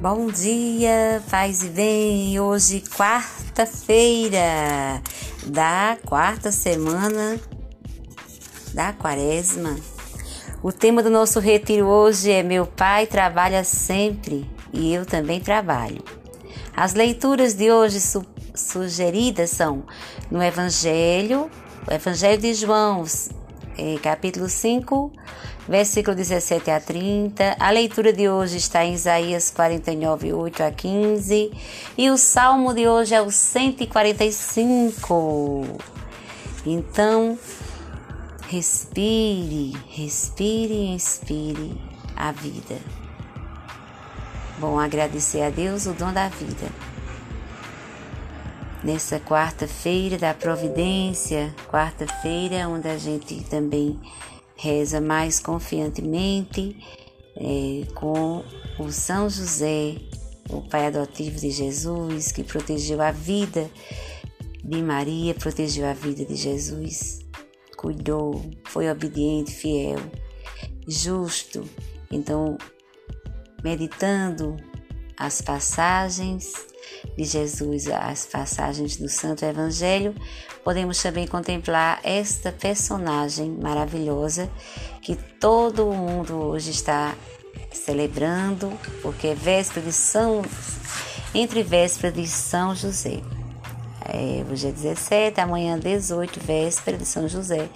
Bom dia, paz e bem. Hoje, quarta-feira da quarta semana da quaresma. O tema do nosso retiro hoje é Meu Pai trabalha sempre e eu também trabalho. As leituras de hoje su sugeridas são no Evangelho, o Evangelho de João, eh, capítulo 5, versículo 17 a 30. A leitura de hoje está em Isaías 49, 8 a 15. E o salmo de hoje é o 145. Então, respire, respire e inspire a vida. Bom, agradecer a Deus o dom da vida. Nessa quarta-feira da providência, quarta-feira onde a gente também reza mais confiantemente é, com o São José, o pai adotivo de Jesus, que protegeu a vida de Maria, protegeu a vida de Jesus, cuidou, foi obediente, fiel, justo. Então, meditando as passagens de Jesus, as passagens do Santo Evangelho, podemos também contemplar esta personagem maravilhosa que todo mundo hoje está celebrando, porque é véspera de São entre véspera de São José. É, hoje é 17, amanhã 18, véspera de São José.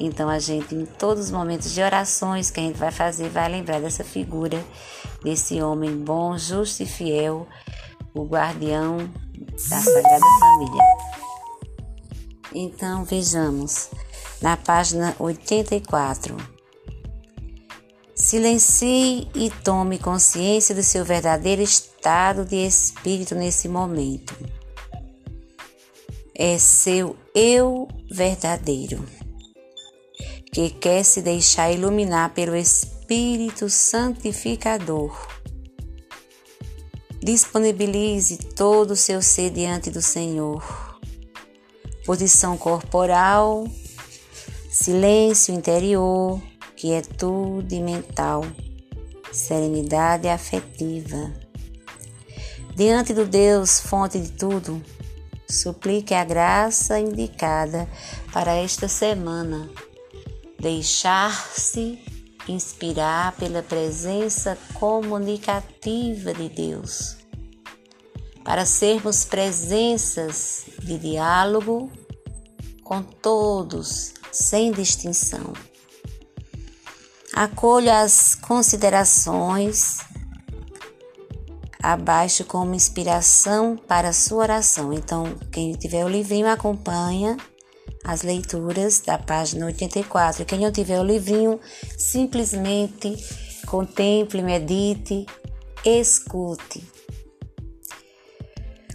Então a gente, em todos os momentos de orações que a gente vai fazer, vai lembrar dessa figura, desse homem bom, justo e fiel, o guardião da Sagrada Família. Então vejamos na página 84. Silencie e tome consciência do seu verdadeiro estado de espírito nesse momento. É seu eu verdadeiro, que quer se deixar iluminar pelo Espírito Santificador Disponibilize todo o seu ser diante do Senhor. Posição corporal, silêncio interior, quietude mental, serenidade afetiva. Diante do Deus, fonte de tudo, suplique a graça indicada para esta semana. Deixar-se inspirar pela presença comunicativa de Deus, para sermos presenças de diálogo com todos, sem distinção. Acolha as considerações abaixo como inspiração para a sua oração. Então, quem tiver o livrinho acompanha as leituras da página 84. Quem não tiver o livrinho, simplesmente contemple, medite, escute.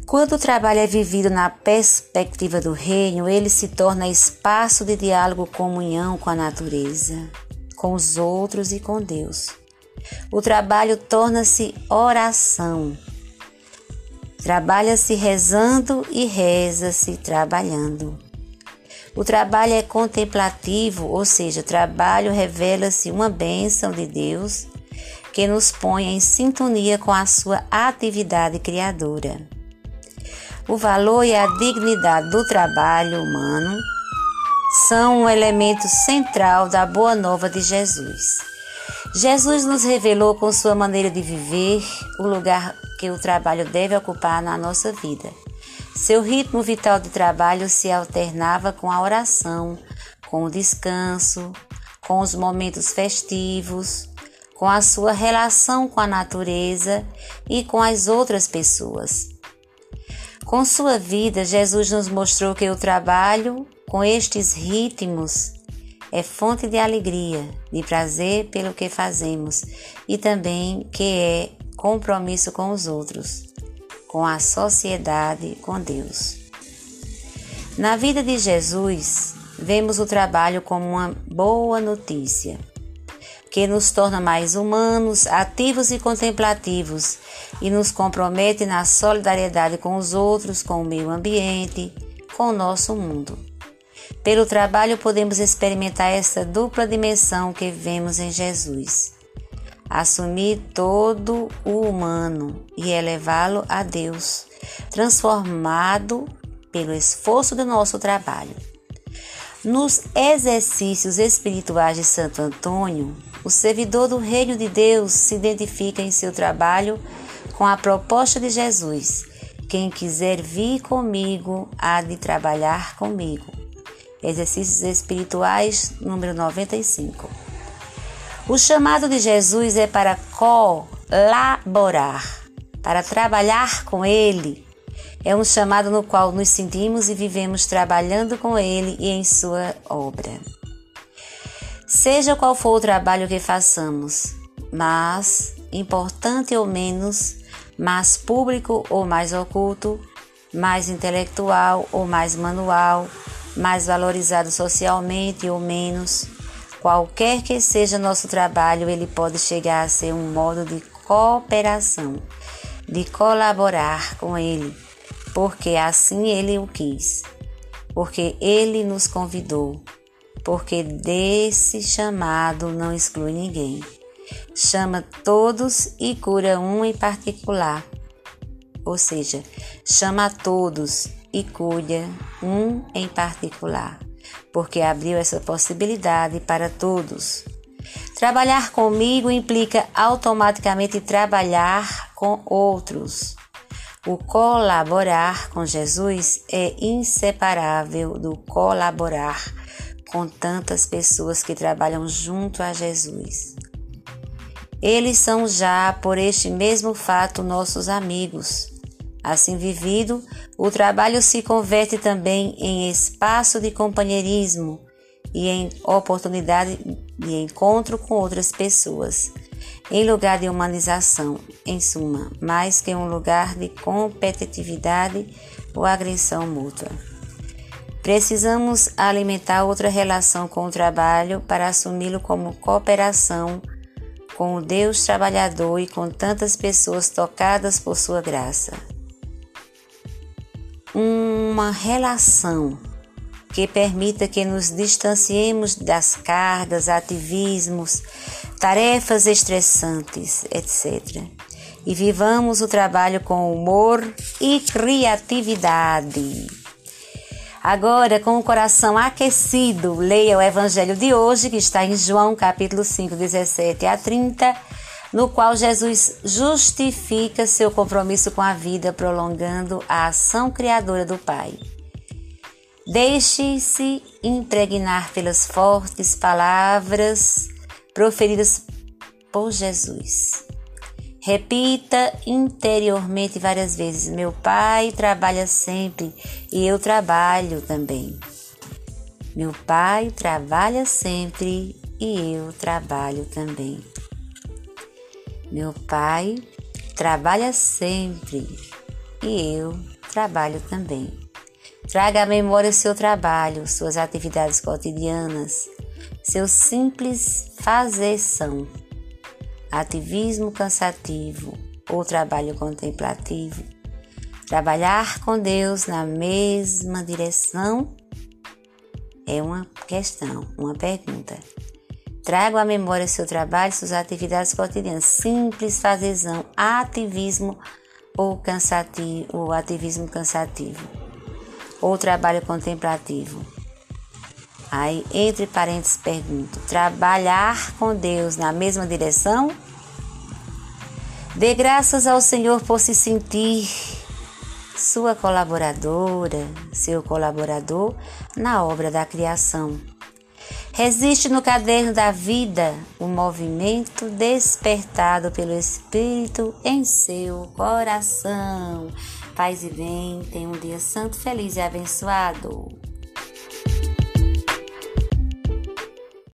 Quando o trabalho é vivido na perspectiva do reino, ele se torna espaço de diálogo, comunhão com a natureza, com os outros e com Deus. O trabalho torna-se oração. Trabalha-se rezando e reza-se trabalhando. O trabalho é contemplativo, ou seja, o trabalho revela-se uma bênção de Deus que nos põe em sintonia com a sua atividade criadora. O valor e a dignidade do trabalho humano são um elemento central da boa nova de Jesus. Jesus nos revelou com sua maneira de viver o lugar que o trabalho deve ocupar na nossa vida. Seu ritmo vital de trabalho se alternava com a oração, com o descanso, com os momentos festivos, com a sua relação com a natureza e com as outras pessoas. Com sua vida, Jesus nos mostrou que o trabalho com estes ritmos é fonte de alegria, de prazer pelo que fazemos e também que é compromisso com os outros com a sociedade com Deus. Na vida de Jesus, vemos o trabalho como uma boa notícia, que nos torna mais humanos, ativos e contemplativos e nos compromete na solidariedade com os outros, com o meio ambiente, com o nosso mundo. Pelo trabalho podemos experimentar essa dupla dimensão que vemos em Jesus assumir todo o humano e elevá-lo a Deus, transformado pelo esforço do nosso trabalho. Nos exercícios espirituais de Santo Antônio, o servidor do Reino de Deus se identifica em seu trabalho com a proposta de Jesus: quem quiser vir comigo há de trabalhar comigo. Exercícios espirituais, número 95. O chamado de Jesus é para colaborar, para trabalhar com Ele. É um chamado no qual nos sentimos e vivemos trabalhando com Ele e em Sua obra. Seja qual for o trabalho que façamos, mas, importante ou menos, mais público ou mais oculto, mais intelectual ou mais manual, mais valorizado socialmente ou menos, Qualquer que seja nosso trabalho, ele pode chegar a ser um modo de cooperação, de colaborar com ele, porque assim ele o quis, porque ele nos convidou, porque desse chamado não exclui ninguém. Chama todos e cura um em particular. Ou seja, chama a todos e cuida um em particular porque abriu essa possibilidade para todos. Trabalhar comigo implica automaticamente trabalhar com outros. O colaborar com Jesus é inseparável do colaborar com tantas pessoas que trabalham junto a Jesus. Eles são já, por este mesmo fato, nossos amigos. Assim vivido, o trabalho se converte também em espaço de companheirismo e em oportunidade de encontro com outras pessoas, em lugar de humanização, em suma, mais que um lugar de competitividade ou agressão mútua. Precisamos alimentar outra relação com o trabalho para assumi-lo como cooperação com o Deus trabalhador e com tantas pessoas tocadas por sua graça uma relação que permita que nos distanciemos das cargas, ativismos, tarefas estressantes, etc. E vivamos o trabalho com humor e criatividade. Agora, com o coração aquecido, leia o evangelho de hoje, que está em João capítulo 5, 17 a 30 no qual Jesus justifica seu compromisso com a vida, prolongando a ação criadora do Pai. Deixe-se impregnar pelas fortes palavras proferidas por Jesus. Repita interiormente várias vezes: Meu Pai trabalha sempre e eu trabalho também. Meu Pai trabalha sempre e eu trabalho também. Meu pai trabalha sempre e eu trabalho também. Traga à memória seu trabalho, suas atividades cotidianas, seu simples fazeção, ativismo cansativo ou trabalho contemplativo. Trabalhar com Deus na mesma direção é uma questão, uma pergunta. Trago à memória seu trabalho, suas atividades cotidianas, simples fazezão, ativismo ou cansativo, ou ativismo cansativo, ou trabalho contemplativo. Aí, entre parênteses, pergunto: trabalhar com Deus na mesma direção? Dê graças ao Senhor por se sentir sua colaboradora, seu colaborador na obra da criação Resiste no caderno da vida o movimento despertado pelo Espírito em seu coração. Paz e bem, tenha um dia santo, feliz e abençoado.